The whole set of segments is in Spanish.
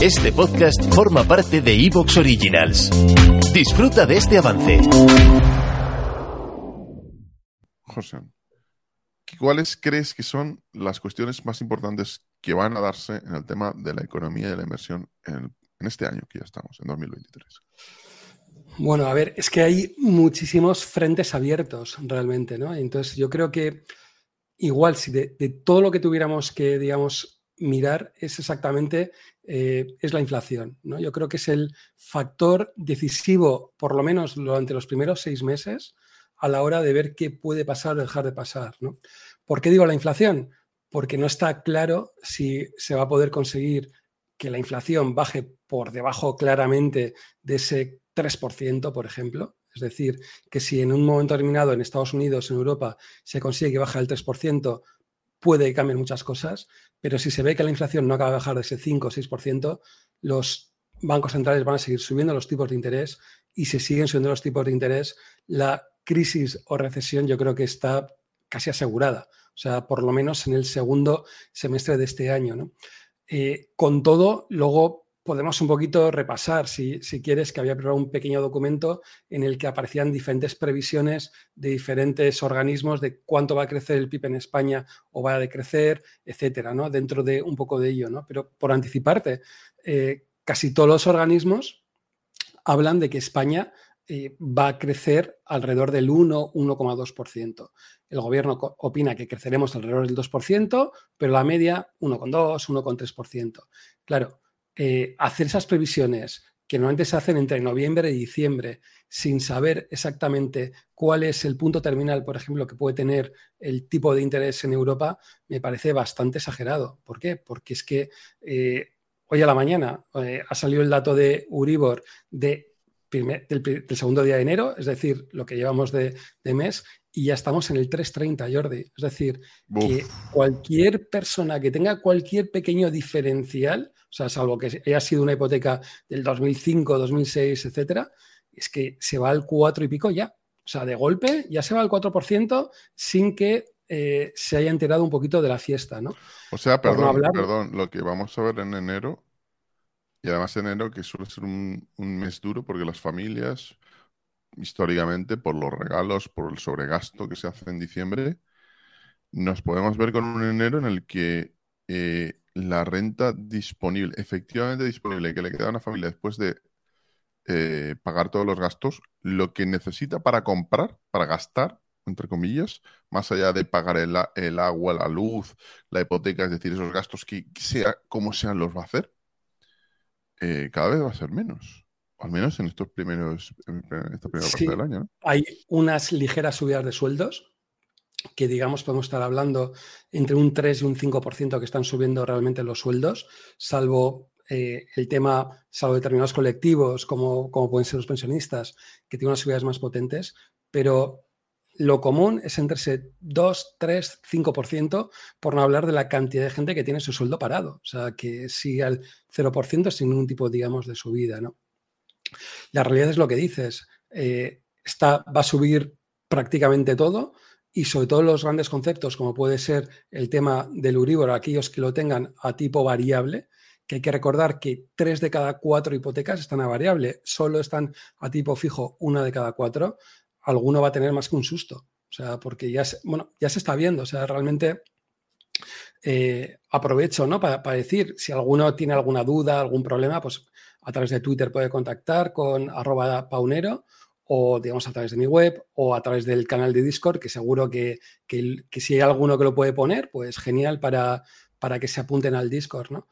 Este podcast forma parte de Evox Originals. Disfruta de este avance. José, ¿cuáles crees que son las cuestiones más importantes que van a darse en el tema de la economía y de la inversión en, en este año que ya estamos, en 2023? Bueno, a ver, es que hay muchísimos frentes abiertos realmente, ¿no? Entonces yo creo que igual si de, de todo lo que tuviéramos que, digamos, mirar es exactamente eh, es la inflación. ¿no? Yo creo que es el factor decisivo, por lo menos durante los primeros seis meses, a la hora de ver qué puede pasar o dejar de pasar. ¿no? ¿Por qué digo la inflación? Porque no está claro si se va a poder conseguir que la inflación baje por debajo claramente de ese 3%, por ejemplo. Es decir, que si en un momento determinado en Estados Unidos, en Europa, se consigue que baje el 3%, puede que cambien muchas cosas, pero si se ve que la inflación no acaba de bajar de ese 5 o 6%, los bancos centrales van a seguir subiendo los tipos de interés y si siguen subiendo los tipos de interés, la crisis o recesión yo creo que está casi asegurada, o sea, por lo menos en el segundo semestre de este año. ¿no? Eh, con todo, luego podemos un poquito repasar, si, quieres, que había preparado un pequeño documento en el que aparecían diferentes previsiones de diferentes organismos de cuánto va a crecer el PIB en España o va a decrecer, etcétera, ¿no? Dentro de un poco de ello, ¿no? Pero por anticiparte, eh, casi todos los organismos hablan de que España eh, va a crecer alrededor del 1-1,2%. El gobierno opina que creceremos alrededor del 2%, pero la media 1,2, 1,3%. Claro, eh, hacer esas previsiones que normalmente se hacen entre noviembre y diciembre, sin saber exactamente cuál es el punto terminal, por ejemplo, que puede tener el tipo de interés en Europa, me parece bastante exagerado. ¿Por qué? Porque es que eh, hoy a la mañana eh, ha salido el dato de Uribor de del, segundo día de enero, es decir, lo que llevamos de, de mes, y ya estamos en el 3.30, Jordi. Es decir, que cualquier persona que tenga cualquier pequeño diferencial, o sea, salvo que haya sido una hipoteca del 2005, 2006, etcétera, es que se va al 4 y pico ya. O sea, de golpe ya se va al 4% sin que eh, se haya enterado un poquito de la fiesta, ¿no? O sea, perdón, perdón, lo que vamos a ver en enero, y además enero que suele ser un, un mes duro porque las familias, históricamente, por los regalos, por el sobregasto que se hace en diciembre, nos podemos ver con un enero en el que eh, la renta disponible, efectivamente disponible, que le queda a una familia después de eh, pagar todos los gastos, lo que necesita para comprar, para gastar, entre comillas, más allá de pagar el, agua, la luz, la hipoteca, es decir, esos gastos que sea como sean los va a hacer, eh, cada vez va a ser menos. Al menos en estos primeros, en esta primera parte del año. Hay unas ligeras subidas de sueldos, que digamos podemos estar hablando entre un 3 y un 5% que están subiendo realmente los sueldos, salvo eh, el tema, salvo determinados colectivos como, como pueden ser los pensionistas, que tienen unas subidas más potentes, pero lo común es entre ese 2, 3, 5%, por no hablar de la cantidad de gente que tiene su sueldo parado, o sea, que sigue al 0% sin ningún tipo, digamos, de subida, ¿no? La realidad es lo que dices, eh, está, va a subir prácticamente todo, y sobre todo los grandes conceptos, como puede ser el tema del Uribor, aquellos que lo tengan a tipo variable, que hay que recordar que tres de cada cuatro hipotecas están a variable, solo están a tipo fijo una de cada cuatro, alguno va a tener más que un susto. O sea, porque ya se, bueno, ya se está viendo. O sea, realmente eh, aprovecho ¿no? para, decir, si alguno tiene alguna duda, algún problema, pues a través de Twitter puede contactar con arroba paunero o digamos a través de mi web o a través del canal de Discord, que seguro que, si hay alguno que lo puede poner, pues genial para, para que se apunten al Discord, ¿no?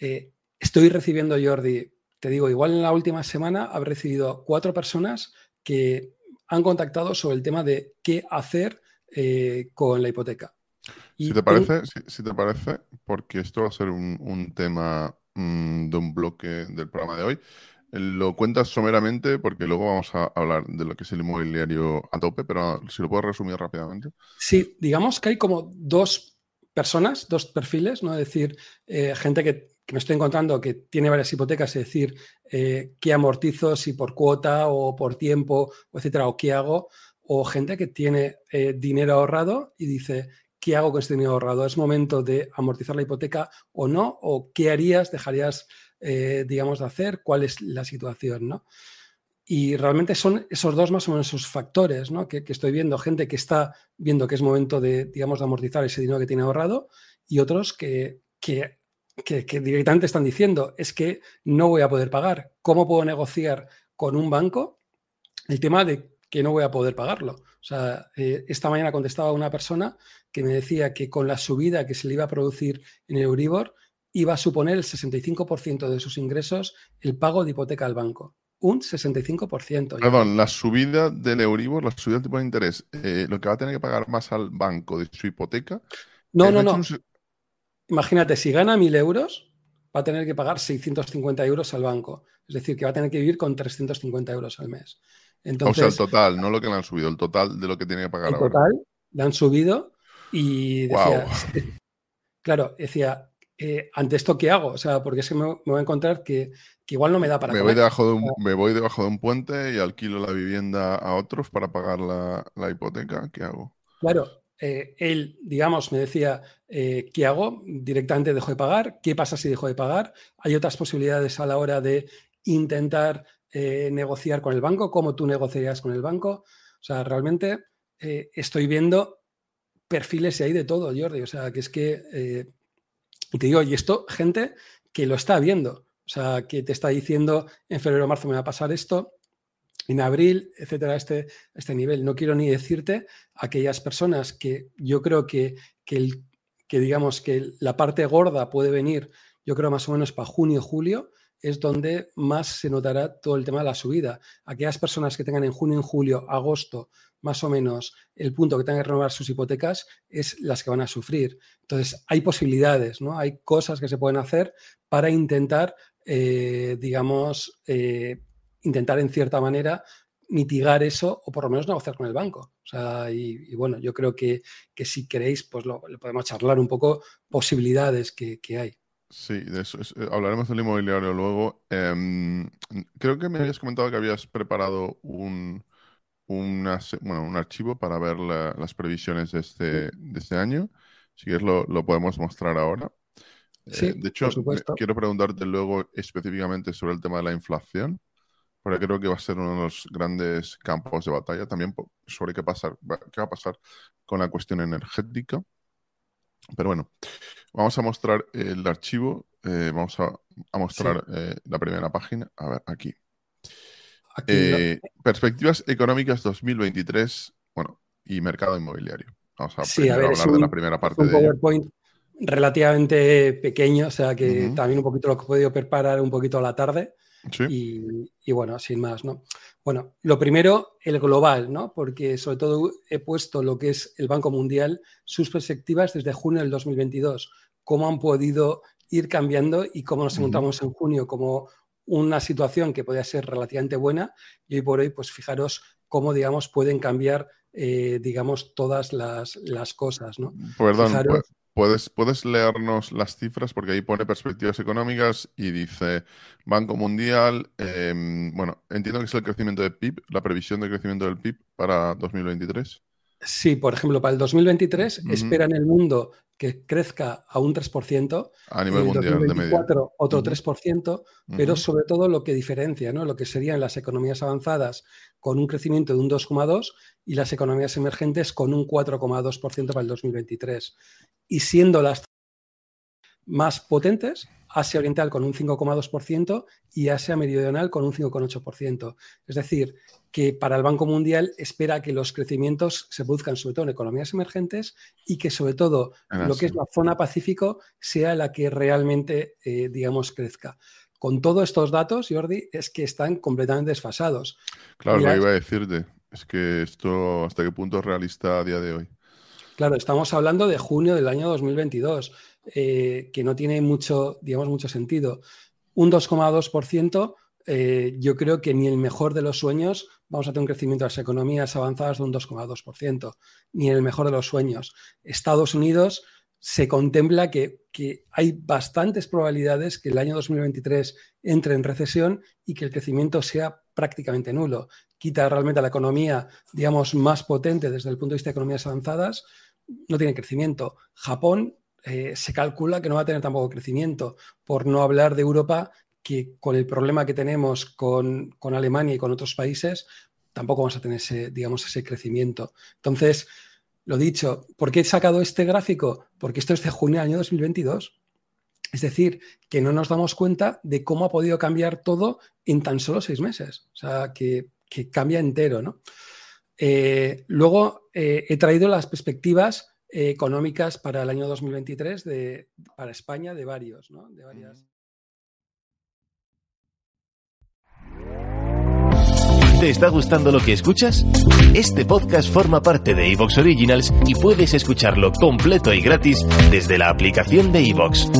Eh, estoy recibiendo, Jordi, te digo, igual en la última semana habré recibido cuatro personas que han contactado sobre el tema de qué hacer eh, con la hipoteca. si, te parece, si, te parece, porque esto va a ser un, un tema mm, de un bloque del programa de hoy. Lo cuentas someramente porque luego vamos a hablar de lo que es el inmobiliario a tope, pero si lo puedo resumir rápidamente. Sí, digamos que hay como dos personas, dos perfiles, ¿no? Es decir, eh, gente que, me estoy encontrando que tiene varias hipotecas, es decir, eh, qué amortizo, si por cuota o por tiempo, etcétera, o qué hago, o gente que tiene eh, dinero ahorrado y dice, ¿qué hago con este dinero ahorrado? ¿Es momento de amortizar la hipoteca o no? ¿O qué harías, dejarías, digamos, de hacer? ¿Cuál es la situación, no? Y realmente son esos dos más o menos esos factores ¿no? que, estoy viendo. Gente que está viendo que es momento de, digamos, de amortizar ese dinero que tiene ahorrado y otros que, que, que, directamente están diciendo es que no voy a poder pagar. ¿Cómo puedo negociar con un banco el tema de que no voy a poder pagarlo? O sea, eh, esta mañana contestaba una persona que me decía que con la subida que se le iba a producir en el Euribor iba a suponer el 65% de sus ingresos el pago de hipoteca al banco un 65%. Perdón, la subida del Euribor, la subida del tipo de interés, eh, lo que va a tener que pagar más al banco de su hipoteca. No, no, no. Imagínate, si gana 1.000 euros, va a tener que pagar 650 euros al banco. Es decir, que va a tener que vivir con 350 euros al mes. o sea, el total, no lo que le han subido, el total de lo que tiene que pagar el total le han subido y decía, claro, decía, eh, ante esto, ¿qué hago? O sea, porque es que me, voy a encontrar que, igual no me da para. Me voy, debajo de un, me voy debajo de un puente y alquilo la vivienda a otros para pagar la, hipoteca. ¿Qué hago? Claro, eh, él, digamos, me decía, eh, ¿qué hago? Directamente dejo de pagar. ¿Qué pasa si dejo de pagar? Hay otras posibilidades a la hora de intentar negociar con el banco, cómo tú negociarías con el banco. O sea, realmente estoy viendo perfiles y hay de todo, Jordi. O sea, que es que y te digo, y esto, gente que lo está viendo, o sea, que te está diciendo en febrero o marzo me va a pasar esto, en abril, etcétera, este, este nivel. No quiero ni decirte aquellas personas que yo creo que, que, el, que digamos que la parte gorda puede venir, yo creo más o menos para junio, julio, es donde más se notará todo el tema de la subida. Aquellas personas que tengan en junio, en julio, agosto, más o menos el punto que tengan que renovar sus hipotecas es las que van a sufrir. Entonces, hay posibilidades, ¿no? Hay cosas que se pueden hacer para intentar, eh, digamos, eh, intentar en cierta manera mitigar eso o por lo menos negociar con el banco. O sea, y, bueno, yo creo que, si queréis, pues lo, podemos charlar un poco posibilidades que, hay. Sí, de eso eh, hablaremos del inmobiliario luego. Em, creo que me habías comentado que habías preparado un, bueno, un archivo para ver las previsiones de este, de este año. Si quieres, lo, lo podemos mostrar ahora. Eh, de hecho, quiero preguntarte luego específicamente sobre el tema de la inflación, porque creo que va a ser uno de los grandes campos de batalla también sobre qué, pasar, qué va a pasar con la cuestión energética. Pero bueno, vamos a mostrar el archivo, eh, vamos a, mostrar eh, la primera página. A ver, aquí. Eh, perspectivas económicas 2023, bueno, y mercado inmobiliario. Vamos a, hablar de la primera parte de PowerPoint relativamente pequeño, o sea que también un poquito lo que he podido preparar un poquito a la tarde. Y, bueno, sin más, ¿no? Bueno, lo primero, el global, ¿no? Porque sobre todo he puesto lo que es el Banco Mundial, sus perspectivas desde junio del 2022, cómo han podido ir cambiando y cómo nos encontramos en junio como una situación que podía ser relativamente buena y hoy por hoy, pues fijaros cómo, digamos, pueden cambiar, eh, digamos, todas las, cosas, ¿no? Perdón, puedes, puedes leernos las cifras porque ahí pone perspectivas económicas y dice Banco Mundial, em, bueno, entiendo que es el crecimiento del PIB, la previsión de crecimiento del PIB para 2023. Sí, por ejemplo, para el 2023 esperan el mundo que crezca a un 3%. A nivel mundial, de media. Otro 3%, pero sobre todo lo que diferencia, ¿no? Lo que serían las economías avanzadas con un crecimiento de un 2,2 y las economías emergentes con un 4,2% para el 2023. Y siendo las más potentes, Asia Oriental con un 5,2% y Asia Meridional con un 5,8%. Es decir, que para el Banco Mundial espera que los crecimientos se produzcan sobre todo en economías emergentes y que sobre todo lo que es la zona Pacífico sea la que realmente, eh, digamos, crezca. Con todos estos datos, Jordi, es que están completamente desfasados. Claro, lo iba a decirte. Es que esto, ¿hasta qué punto es realista a día de hoy? Claro, estamos hablando de junio del año 2022. Eh, que no tiene mucho, digamos, mucho sentido. Un 2,2%, eh, yo creo que ni el mejor de los sueños vamos a tener un crecimiento de las economías avanzadas de un 2,2%, ni en el mejor de los sueños. Estados Unidos se contempla que, hay bastantes probabilidades que el año 2023 entre en recesión y que el crecimiento sea prácticamente nulo. Quita realmente a la economía, digamos, más potente desde el punto de vista de economías avanzadas, no tiene crecimiento. Japón eh, se calcula que no va a tener tampoco crecimiento, por no hablar de Europa, que con el problema que tenemos con, con Alemania y con otros países, tampoco vamos a tener ese, digamos, ese crecimiento. Entonces, lo dicho, ¿por qué he sacado este gráfico? Porque esto es de junio del año 2022. Es decir, que no nos damos cuenta de cómo ha podido cambiar todo en tan solo seis meses. O sea, que, cambia entero, ¿no? Eh, luego eh, he traído las perspectivas económicas para el año 2023 de, para España de varios, ¿no? De varias. ¿Te está gustando lo que escuchas? Este podcast forma parte de Evox Originals y puedes escucharlo completo y gratis desde la aplicación de Evox.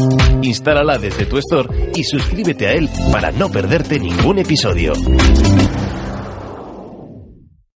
Instálala desde tu store y suscríbete a él para no perderte ningún episodio.